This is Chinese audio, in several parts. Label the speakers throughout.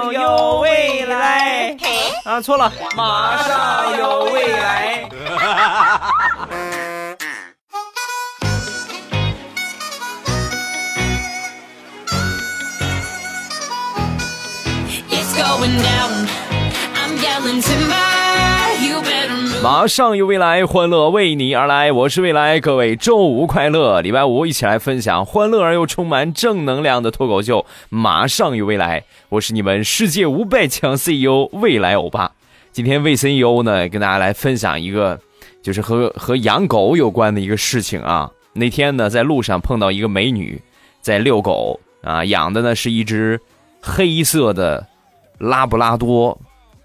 Speaker 1: 上有未来。啊，错了，马上有未来。马上有未来，欢乐为你而来。我是未来，各位周五快乐！礼拜五一起来分享欢乐而又充满正能量的脱口秀。马上有未来，我是你们世界五百强 CEO 未来欧巴。今天魏 CEO 呢，跟大家来分享一个，就是和和养狗有关的一个事情啊。那天呢，在路上碰到一个美女在遛狗啊，养的呢是一只黑色的拉布拉多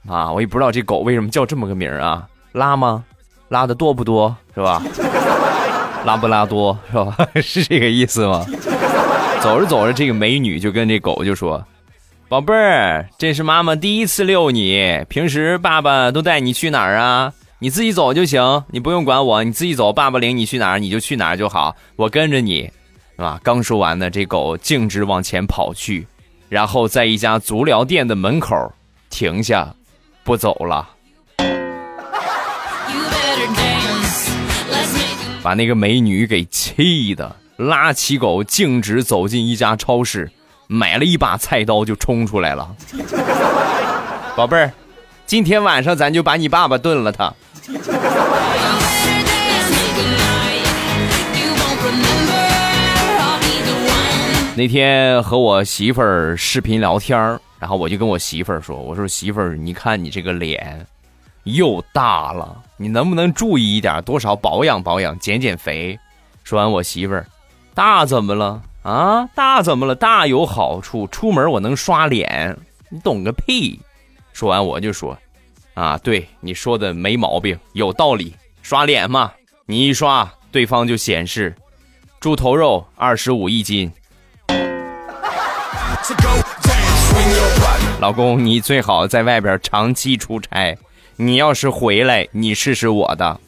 Speaker 1: 啊，我也不知道这狗为什么叫这么个名儿啊。拉吗？拉的多不多是吧？拉布拉多是吧？是这个意思吗？走着走着，这个美女就跟这狗就说：“宝贝儿，这是妈妈第一次遛你，平时爸爸都带你去哪儿啊？你自己走就行，你不用管我，你自己走，爸爸领你去哪儿你就去哪儿就好，我跟着你，是吧？”刚说完呢，这狗径直往前跑去，然后在一家足疗店的门口停下，不走了。把那个美女给气的，拉起狗径直走进一家超市，买了一把菜刀就冲出来了。宝贝儿，今天晚上咱就把你爸爸炖了他。那天和我媳妇儿视频聊天然后我就跟我媳妇儿说：“我说媳妇儿，你看你这个脸。”又大了，你能不能注意一点，多少保养保养，减减肥？说完，我媳妇儿，大怎么了啊？大怎么了？大有好处，出门我能刷脸，你懂个屁！说完，我就说，啊，对你说的没毛病，有道理，刷脸嘛，你一刷，对方就显示，猪头肉二十五一斤。老公，你最好在外边长期出差。你要是回来，你试试我的。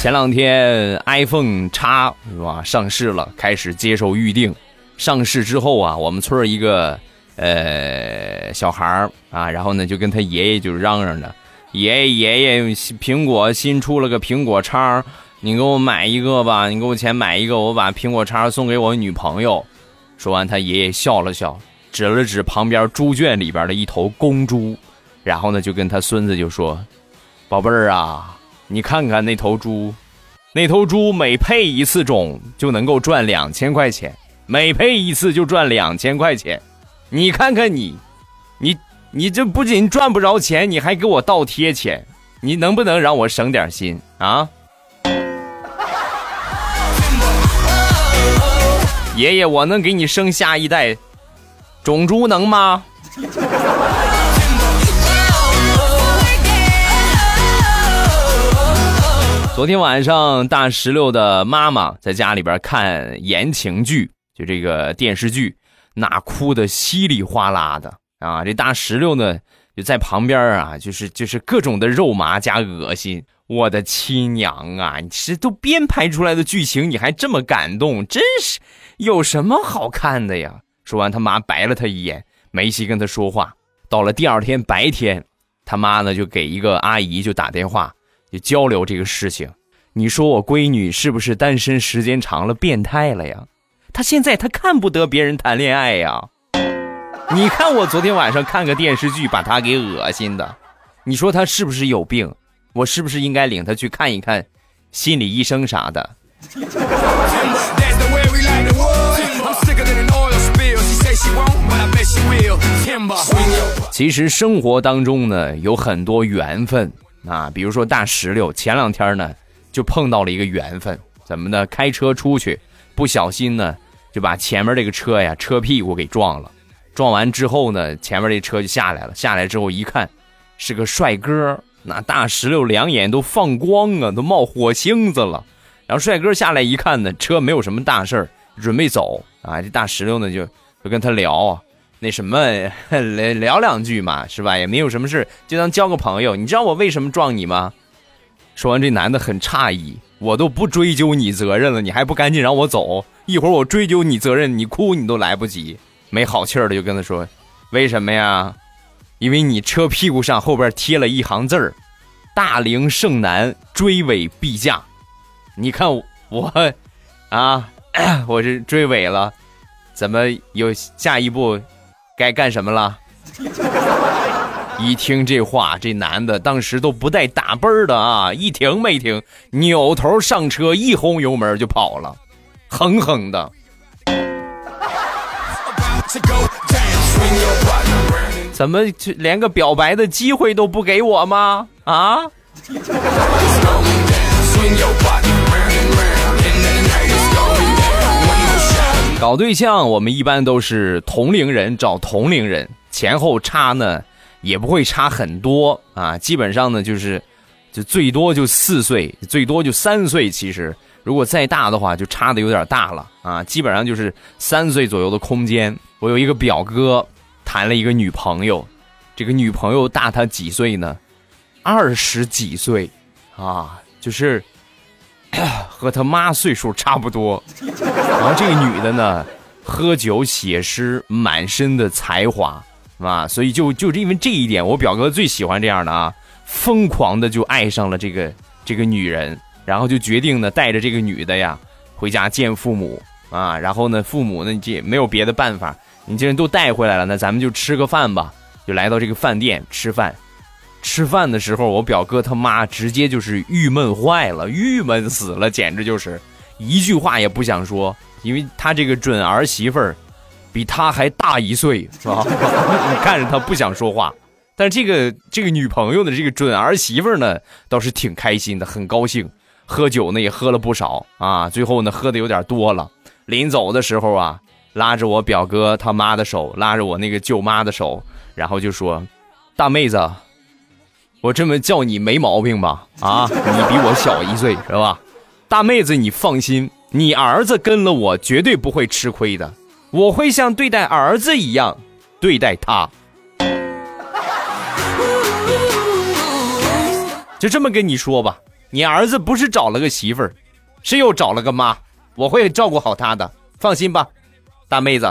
Speaker 1: 前两天 iPhone 叉是吧上市了，开始接受预定。上市之后啊，我们村一个呃小孩啊，然后呢就跟他爷爷就嚷嚷着：“爷爷爷爷，苹果新出了个苹果叉，你给我买一个吧，你给我钱买一个，我把苹果叉送给我女朋友。”说完，他爷爷笑了笑，指了指旁边猪圈里边的一头公猪，然后呢，就跟他孙子就说：“宝贝儿啊，你看看那头猪，那头猪每配一次种就能够赚两千块钱，每配一次就赚两千块钱。你看看你，你你这不仅赚不着钱，你还给我倒贴钱，你能不能让我省点心啊？”爷爷，我能给你生下一代种猪能吗？昨天晚上，大石榴的妈妈在家里边看言情剧，就这个电视剧，那哭的稀里哗啦的啊！这大石榴呢，就在旁边啊，就是就是各种的肉麻加恶心。我的亲娘啊！你这都编排出来的剧情，你还这么感动，真是有什么好看的呀？说完，他妈白了他一眼，没戏跟他说话。到了第二天白天，他妈呢就给一个阿姨就打电话，就交流这个事情。你说我闺女是不是单身时间长了变态了呀？她现在她看不得别人谈恋爱呀。你看我昨天晚上看个电视剧，把她给恶心的。你说她是不是有病？我是不是应该领她去看一看心理医生啥的？其实生活当中呢有很多缘分啊，比如说大石榴前两天呢就碰到了一个缘分，怎么呢？开车出去不小心呢就把前面这个车呀车屁股给撞了，撞完之后呢前面这车就下来了，下来之后一看是个帅哥。那大石榴两眼都放光啊，都冒火星子了。然后帅哥下来一看呢，车没有什么大事儿，准备走啊。这大石榴呢就就跟他聊啊，那什么 聊聊两句嘛，是吧？也没有什么事，就当交个朋友。你知道我为什么撞你吗？说完，这男的很诧异，我都不追究你责任了，你还不赶紧让我走？一会儿我追究你责任，你哭你都来不及。没好气儿的就跟他说：“为什么呀？因为你车屁股上后边贴了一行字儿：‘大龄剩男追尾必驾’。你看我，啊，我是追尾了，怎么有下一步该干什么了？” 一听这话，这男的当时都不带打奔儿的啊！一停没停，扭头上车，一轰油门就跑了，狠狠的。怎么就连个表白的机会都不给我吗？啊？搞对象，我们一般都是同龄人找同龄人，前后差呢。也不会差很多啊，基本上呢就是，就最多就四岁，最多就三岁。其实如果再大的话，就差的有点大了啊。基本上就是三岁左右的空间。我有一个表哥谈了一个女朋友，这个女朋友大他几岁呢？二十几岁啊，就是 和他妈岁数差不多。然后这个女的呢，喝酒写诗，满身的才华。啊，所以就就是因为这一点，我表哥最喜欢这样的啊，疯狂的就爱上了这个这个女人，然后就决定呢带着这个女的呀回家见父母啊，然后呢父母呢这没有别的办法，你既然都带回来了，那咱们就吃个饭吧，就来到这个饭店吃饭。吃饭的时候，我表哥他妈直接就是郁闷坏了，郁闷死了，简直就是一句话也不想说，因为他这个准儿媳妇儿。比他还大一岁，是吧？你看着他不想说话，但是这个这个女朋友的这个准儿媳妇呢，倒是挺开心的，很高兴。喝酒呢也喝了不少啊，最后呢喝的有点多了。临走的时候啊，拉着我表哥他妈的手，拉着我那个舅妈的手，然后就说：“大妹子，我这么叫你没毛病吧？啊，你比我小一岁是吧？大妹子你放心，你儿子跟了我绝对不会吃亏的。”我会像对待儿子一样对待他，就这么跟你说吧。你儿子不是找了个媳妇儿，是又找了个妈。我会照顾好他的，放心吧，大妹子。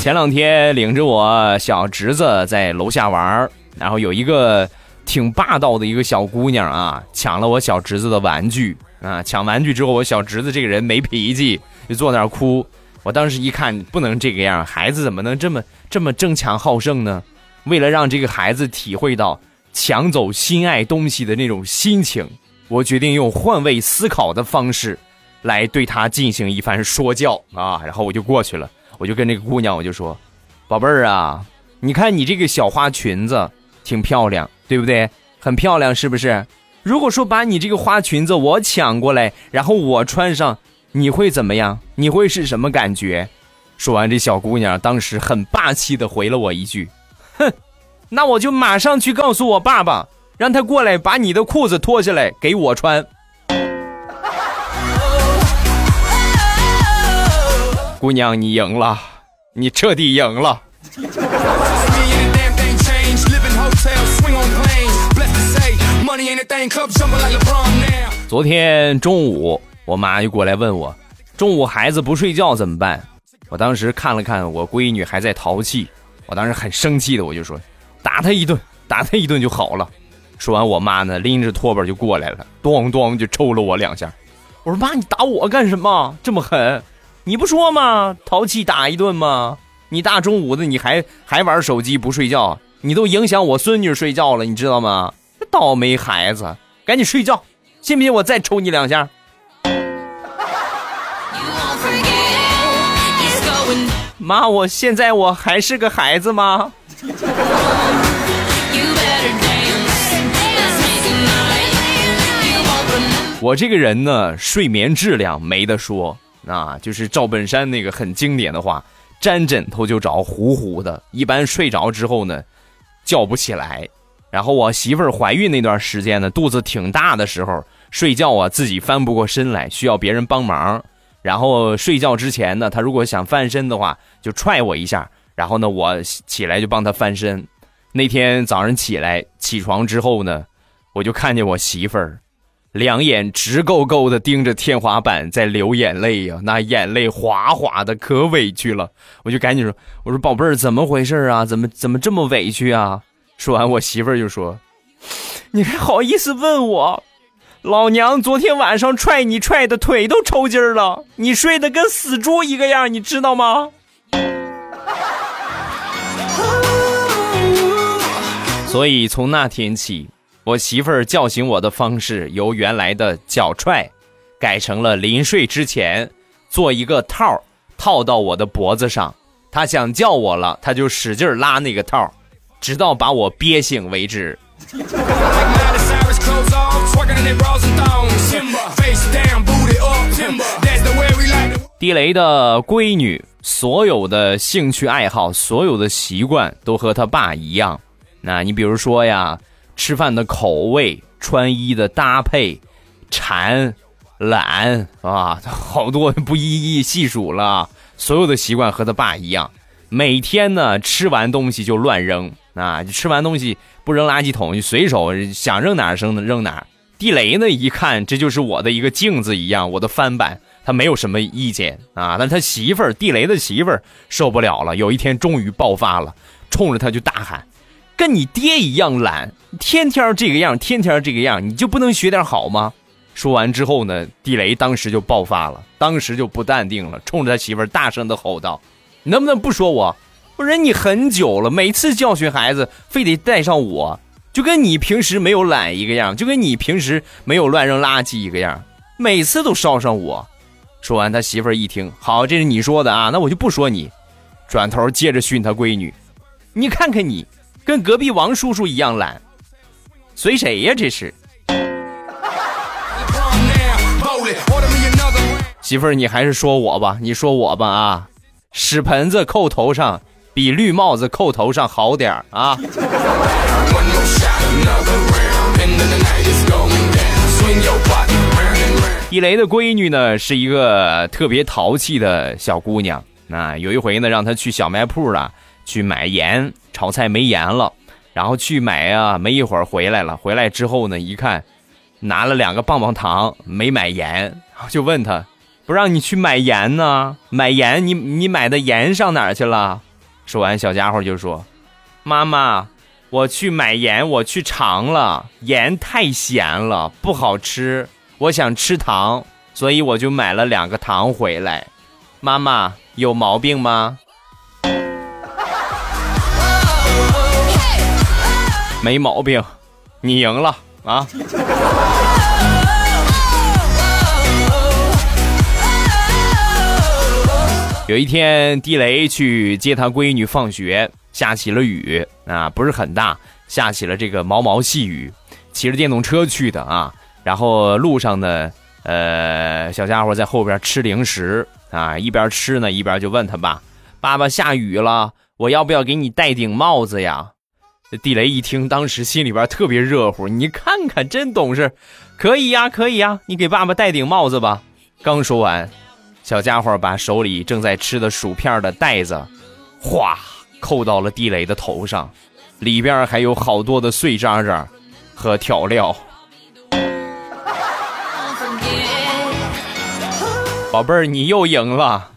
Speaker 1: 前两天领着我小侄子在楼下玩，然后有一个。挺霸道的一个小姑娘啊，抢了我小侄子的玩具啊！抢玩具之后，我小侄子这个人没脾气，就坐那儿哭。我当时一看，不能这个样，孩子怎么能这么这么争强好胜呢？为了让这个孩子体会到抢走心爱东西的那种心情，我决定用换位思考的方式来对他进行一番说教啊！然后我就过去了，我就跟这个姑娘我就说：“宝贝儿啊，你看你这个小花裙子挺漂亮。”对不对？很漂亮，是不是？如果说把你这个花裙子我抢过来，然后我穿上，你会怎么样？你会是什么感觉？说完，这小姑娘当时很霸气的回了我一句：“哼，那我就马上去告诉我爸爸，让他过来把你的裤子脱下来给我穿。”姑娘，你赢了，你彻底赢了。昨天中午，我妈就过来问我，中午孩子不睡觉怎么办？我当时看了看我闺女还在淘气，我当时很生气的，我就说，打他一顿，打他一顿就好了。说完，我妈呢拎着拖把就过来了，咣咣就抽了我两下。我说妈，你打我干什么？这么狠？你不说吗？淘气打一顿吗？你大中午的你还还玩手机不睡觉？你都影响我孙女睡觉了，你知道吗？倒霉孩子，赶紧睡觉，信不信我再抽你两下？妈，我现在我还是个孩子吗？我这个人呢，睡眠质量没得说啊，就是赵本山那个很经典的话，沾枕头就着，呼呼的，一般睡着之后呢，叫不起来。然后我媳妇儿怀孕那段时间呢，肚子挺大的时候，睡觉啊自己翻不过身来，需要别人帮忙。然后睡觉之前呢，她如果想翻身的话，就踹我一下，然后呢，我起来就帮他翻身。那天早上起来起床之后呢，我就看见我媳妇儿，两眼直勾勾的盯着天花板在流眼泪呀，那眼泪哗哗的，可委屈了。我就赶紧说：“我说宝贝儿，怎么回事啊？怎么怎么这么委屈啊？”说完，我媳妇儿就说：“你还好意思问我？老娘昨天晚上踹你踹的腿都抽筋了，你睡得跟死猪一个样，你知道吗？”所以从那天起，我媳妇儿叫醒我的方式由原来的脚踹，改成了临睡之前做一个套套到我的脖子上。她想叫我了，她就使劲拉那个套，直到把我憋醒为止。地雷的闺女，所有的兴趣爱好，所有的习惯都和他爸一样。那你比如说呀，吃饭的口味、穿衣的搭配、馋、懒啊，好多不一一细数了。所有的习惯和他爸一样，每天呢吃完东西就乱扔啊，吃完东西不扔垃圾桶，就随手想扔哪扔扔哪。地雷呢一看这就是我的一个镜子一样，我的翻版，他没有什么意见啊。但他媳妇儿地雷的媳妇儿受不了了，有一天终于爆发了，冲着他就大喊。跟你爹一样懒，天天这个样，天天这个样，你就不能学点好吗？说完之后呢，地雷当时就爆发了，当时就不淡定了，冲着他媳妇儿大声的吼道：“能不能不说我？我忍你很久了，每次教训孩子非得带上我，就跟你平时没有懒一个样，就跟你平时没有乱扔垃圾一个样，每次都捎上我。”说完，他媳妇儿一听，好，这是你说的啊，那我就不说你。转头接着训他闺女：“你看看你。”跟隔壁王叔叔一样懒，随谁呀？这是媳妇儿，你还是说我吧，你说我吧啊！屎盆子扣头上比绿帽子扣头上好点儿啊！地雷的闺女呢，是一个特别淘气的小姑娘。那有一回呢，让她去小卖铺了。去买盐炒菜没盐了，然后去买啊，没一会儿回来了。回来之后呢，一看拿了两个棒棒糖，没买盐，就问他，不让你去买盐呢？买盐，你你买的盐上哪儿去了？说完，小家伙就说：“妈妈，我去买盐，我去尝了，盐太咸了，不好吃，我想吃糖，所以我就买了两个糖回来。妈妈有毛病吗？”没毛病，你赢了啊！有一天，地雷去接他闺女放学，下起了雨啊，不是很大，下起了这个毛毛细雨。骑着电动车去的啊，然后路上呢，呃，小家伙在后边吃零食啊，一边吃呢，一边就问他爸：“爸爸，下雨了，我要不要给你戴顶帽子呀？”地雷一听，当时心里边特别热乎。你看看，真懂事，可以呀，可以呀，你给爸爸戴顶帽子吧。刚说完，小家伙把手里正在吃的薯片的袋子，哗，扣到了地雷的头上，里边还有好多的碎渣渣和调料。宝贝儿，你又赢了。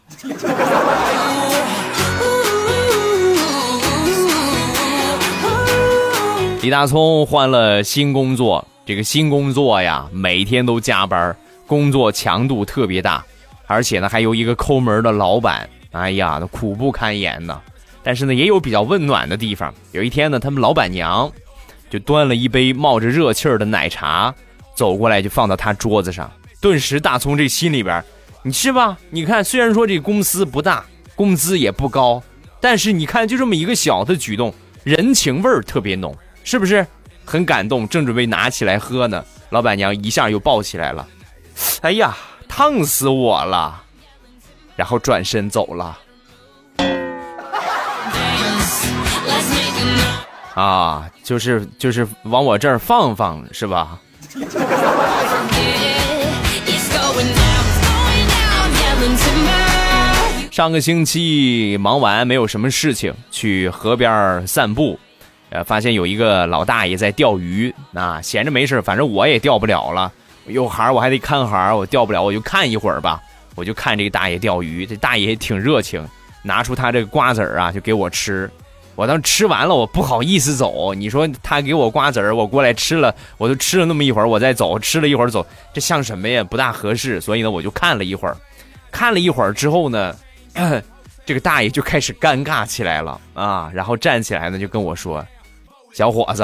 Speaker 1: 李大聪换了新工作，这个新工作呀，每天都加班，工作强度特别大，而且呢，还有一个抠门的老板，哎呀，那苦不堪言呢。但是呢，也有比较温暖的地方。有一天呢，他们老板娘就端了一杯冒着热气儿的奶茶走过来，就放到他桌子上。顿时，大葱这心里边，你吃吧。你看，虽然说这公司不大，工资也不高，但是你看，就这么一个小的举动，人情味儿特别浓。是不是很感动？正准备拿起来喝呢，老板娘一下又抱起来了。哎呀，烫死我了！然后转身走了。啊，就是就是往我这儿放放是吧？上个星期忙完没有什么事情，去河边散步，呃，发现有一个老大爷在钓鱼，啊，闲着没事，反正我也钓不了了，有孩儿我还得看孩儿，我钓不了，我就看一会儿吧，我就看这个大爷钓鱼，这大爷挺热情，拿出他这个瓜子儿啊，就给我吃。我当吃完了，我不好意思走。你说他给我瓜子儿，我过来吃了，我就吃了那么一会儿，我再走，吃了一会儿走，这像什么呀？不大合适。所以呢，我就看了一会儿，看了一会儿之后呢，这个大爷就开始尴尬起来了啊，然后站起来呢，就跟我说：“小伙子，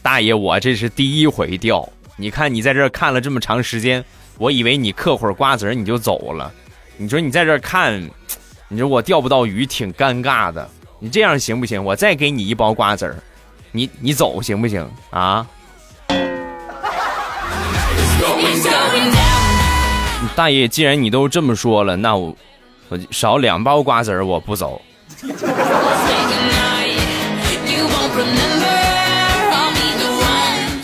Speaker 1: 大爷，我这是第一回钓，你看你在这看了这么长时间，我以为你嗑会儿瓜子儿你就走了，你说你在这看，你说我钓不到鱼，挺尴尬的。”你这样行不行？我再给你一包瓜子儿，你你走行不行啊？大爷，既然你都这么说了，那我我少两包瓜子儿我不走。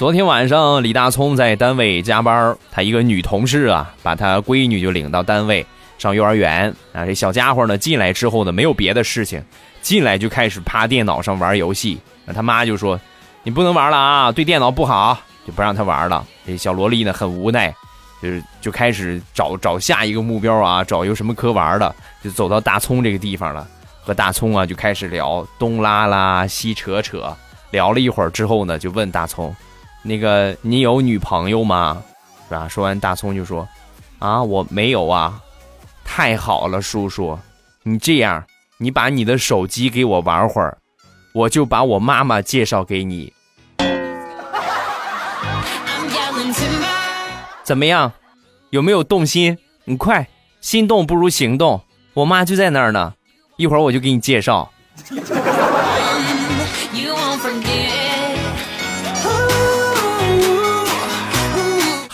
Speaker 1: 昨天晚上，李大聪在单位加班，他一个女同事啊，把他闺女就领到单位上幼儿园啊。这小家伙呢，进来之后呢，没有别的事情。进来就开始趴电脑上玩游戏，那他妈就说：“你不能玩了啊，对电脑不好，就不让他玩了。”这小萝莉呢很无奈，就是就开始找找下一个目标啊，找有什么可玩的，就走到大葱这个地方了，和大葱啊就开始聊东拉拉西扯扯，聊了一会儿之后呢，就问大葱：“那个你有女朋友吗？是吧？”说完，大葱就说：“啊，我没有啊。”太好了，叔叔，你这样。你把你的手机给我玩会儿，我就把我妈妈介绍给你。怎么样？有没有动心？你快，心动不如行动。我妈就在那儿呢，一会儿我就给你介绍。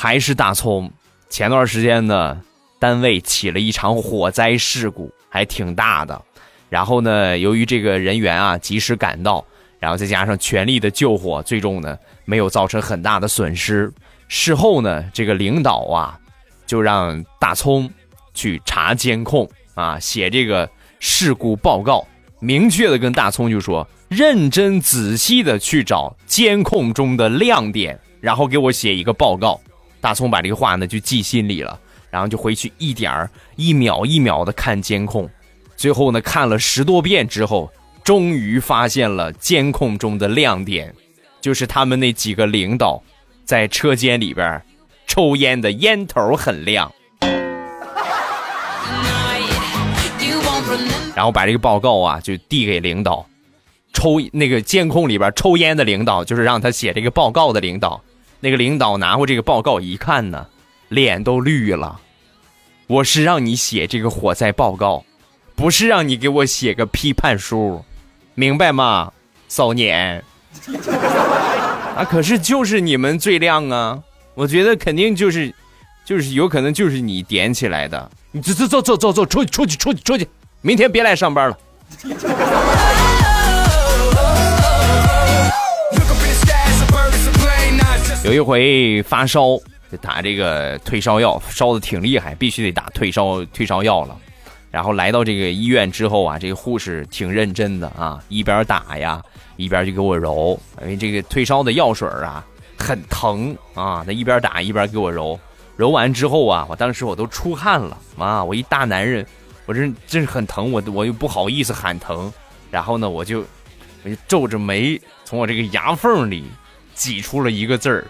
Speaker 1: 还是大葱。前段时间呢，单位起了一场火灾事故，还挺大的。然后呢，由于这个人员啊及时赶到，然后再加上全力的救火，最终呢没有造成很大的损失。事后呢，这个领导啊就让大葱去查监控啊，写这个事故报告，明确的跟大葱就说，认真仔细的去找监控中的亮点，然后给我写一个报告。大葱把这个话呢就记心里了，然后就回去一点儿一秒一秒的看监控。最后呢，看了十多遍之后，终于发现了监控中的亮点，就是他们那几个领导在车间里边抽烟的烟头很亮。然后把这个报告啊就递给领导，抽那个监控里边抽烟的领导就是让他写这个报告的领导。那个领导拿过这个报告一看呢，脸都绿了。我是让你写这个火灾报告。不是让你给我写个批判书，明白吗，骚年？啊，可是就是你们最亮啊！我觉得肯定就是，就是有可能就是你点起来的。你走走走走走走，出去出去出去出去，明天别来上班了。有一回发烧，就打这个退烧药，烧的挺厉害，必须得打退烧退烧药了。然后来到这个医院之后啊，这个护士挺认真的啊，一边打呀，一边就给我揉，因为这个退烧的药水啊很疼啊，他一边打一边给我揉，揉完之后啊，我当时我都出汗了啊，我一大男人，我这真是很疼，我我又不好意思喊疼，然后呢，我就我就皱着眉，从我这个牙缝里挤出了一个字儿，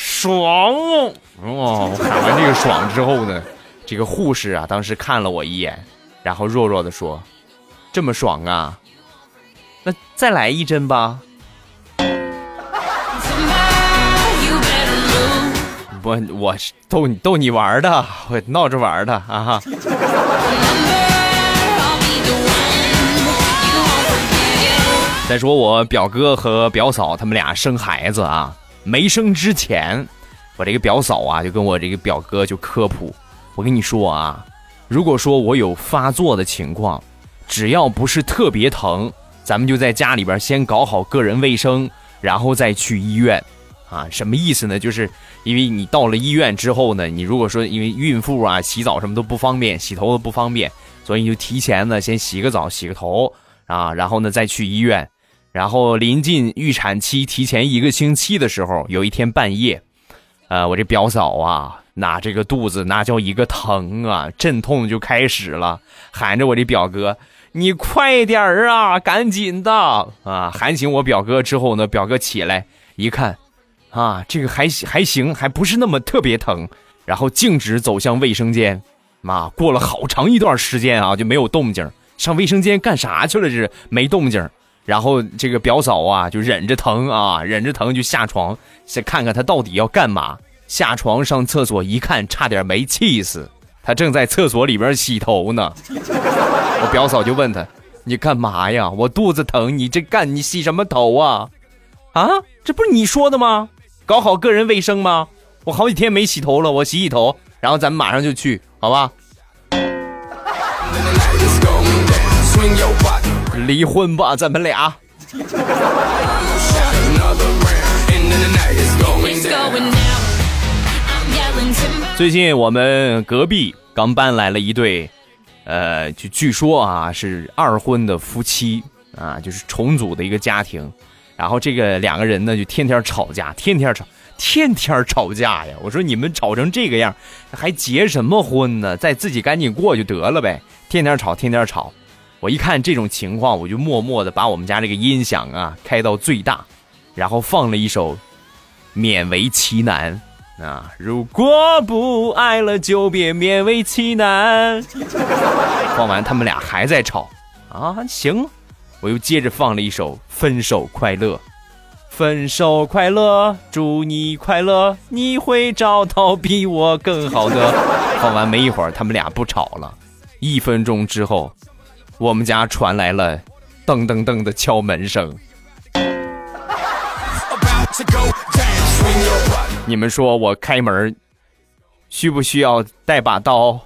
Speaker 1: 爽哦！哦，喊完这个爽之后呢。这个护士啊，当时看了我一眼，然后弱弱的说：“这么爽啊，那再来一针吧。”我我是逗逗你玩的，我闹着玩的啊。再说我表哥和表嫂他们俩生孩子啊，没生之前，我这个表嫂啊就跟我这个表哥就科普。我跟你说啊，如果说我有发作的情况，只要不是特别疼，咱们就在家里边先搞好个人卫生，然后再去医院。啊，什么意思呢？就是因为你到了医院之后呢，你如果说因为孕妇啊洗澡什么都不方便，洗头都不方便，所以你就提前呢先洗个澡、洗个头啊，然后呢再去医院。然后临近预产期提前一个星期的时候，有一天半夜，呃，我这表嫂啊，那这个肚子那叫一个疼啊，阵痛就开始了，喊着我这表哥，你快点儿啊，赶紧的啊！喊醒我表哥之后呢，表哥起来一看，啊，这个还还行，还不是那么特别疼，然后径直走向卫生间。妈，过了好长一段时间啊，就没有动静，上卫生间干啥去了？这是没动静。然后这个表嫂啊，就忍着疼啊，忍着疼就下床，先看看他到底要干嘛。下床上厕所一看，差点没气死。他正在厕所里边洗头呢。我表嫂就问他：“你干嘛呀？我肚子疼，你这干你洗什么头啊？啊，这不是你说的吗？搞好个人卫生吗？我好几天没洗头了，我洗洗头，然后咱们马上就去，好吧？”离婚吧，咱们俩。最近我们隔壁刚搬来了一对，呃，就据说啊是二婚的夫妻啊，就是重组的一个家庭。然后这个两个人呢就天天吵架，天天吵，天天吵架呀！我说你们吵成这个样，还结什么婚呢？再自己赶紧过就得了呗，天天吵，天天吵。我一看这种情况，我就默默的把我们家这个音响啊开到最大，然后放了一首《勉为其难》啊，如果不爱了就别勉为其难。放完，他们俩还在吵啊，行，我又接着放了一首《分手快乐》，分手快乐，祝你快乐，你会找到比我更好的。放完没一会儿，他们俩不吵了，一分钟之后。我们家传来了噔噔噔的敲门声。你们说我开门需不需要带把刀？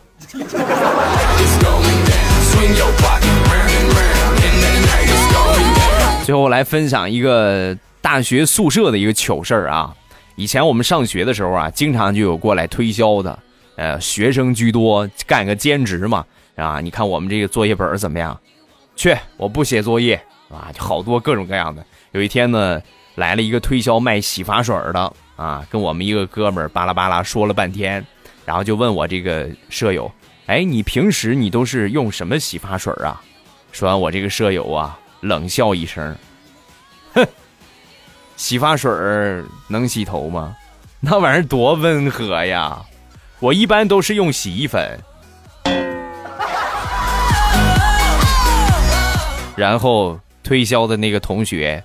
Speaker 1: 最后来分享一个大学宿舍的一个糗事儿啊！以前我们上学的时候啊，经常就有过来推销的，呃，学生居多，干个兼职嘛。啊，你看我们这个作业本怎么样？去，我不写作业啊，好多各种各样的。有一天呢，来了一个推销卖洗发水的啊，跟我们一个哥们儿巴拉巴拉说了半天，然后就问我这个舍友，哎，你平时你都是用什么洗发水啊？说完，我这个舍友啊，冷笑一声，哼，洗发水能洗头吗？那玩意儿多温和呀！我一般都是用洗衣粉。然后推销的那个同学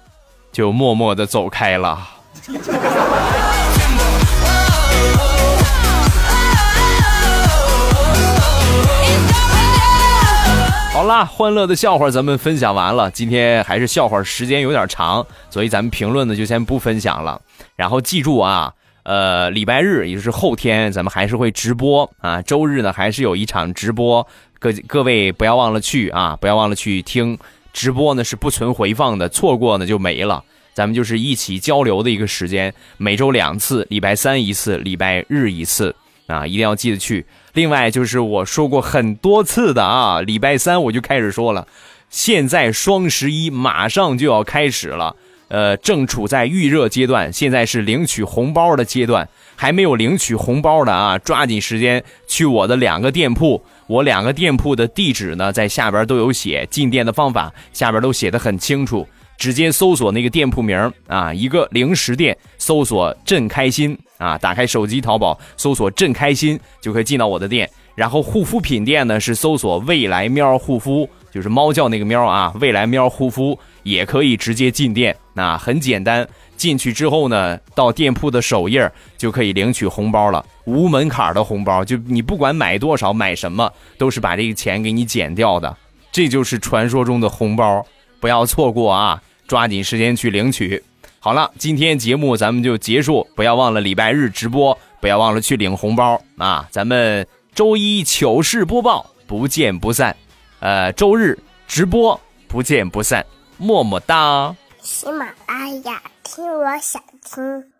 Speaker 1: 就默默的走开了。好啦，欢乐的笑话咱们分享完了。今天还是笑话时间有点长，所以咱们评论呢就先不分享了。然后记住啊，呃，礼拜日也就是后天，咱们还是会直播啊。周日呢还是有一场直播，各各位不要忘了去啊，不要忘了去听。直播呢是不存回放的，错过呢就没了。咱们就是一起交流的一个时间，每周两次，礼拜三一次，礼拜日一次啊，一定要记得去。另外就是我说过很多次的啊，礼拜三我就开始说了，现在双十一马上就要开始了，呃，正处在预热阶段，现在是领取红包的阶段，还没有领取红包的啊，抓紧时间去我的两个店铺。我两个店铺的地址呢，在下边都有写，进店的方法下边都写的很清楚，直接搜索那个店铺名啊，一个零食店，搜索“朕开心”啊，打开手机淘宝搜索“朕开心”就可以进到我的店。然后护肤品店呢是搜索“未来喵护肤”，就是猫叫那个喵啊，“未来喵护肤”也可以直接进店，那很简单。进去之后呢，到店铺的首页就可以领取红包了，无门槛的红包，就你不管买多少买什么，都是把这个钱给你减掉的，这就是传说中的红包，不要错过啊！抓紧时间去领取。好了，今天节目咱们就结束，不要忘了礼拜日直播，不要忘了去领红包啊！咱们周一糗事播报，不见不散。呃，周日直播，不见不散，么么哒。喜马拉雅。听我想听。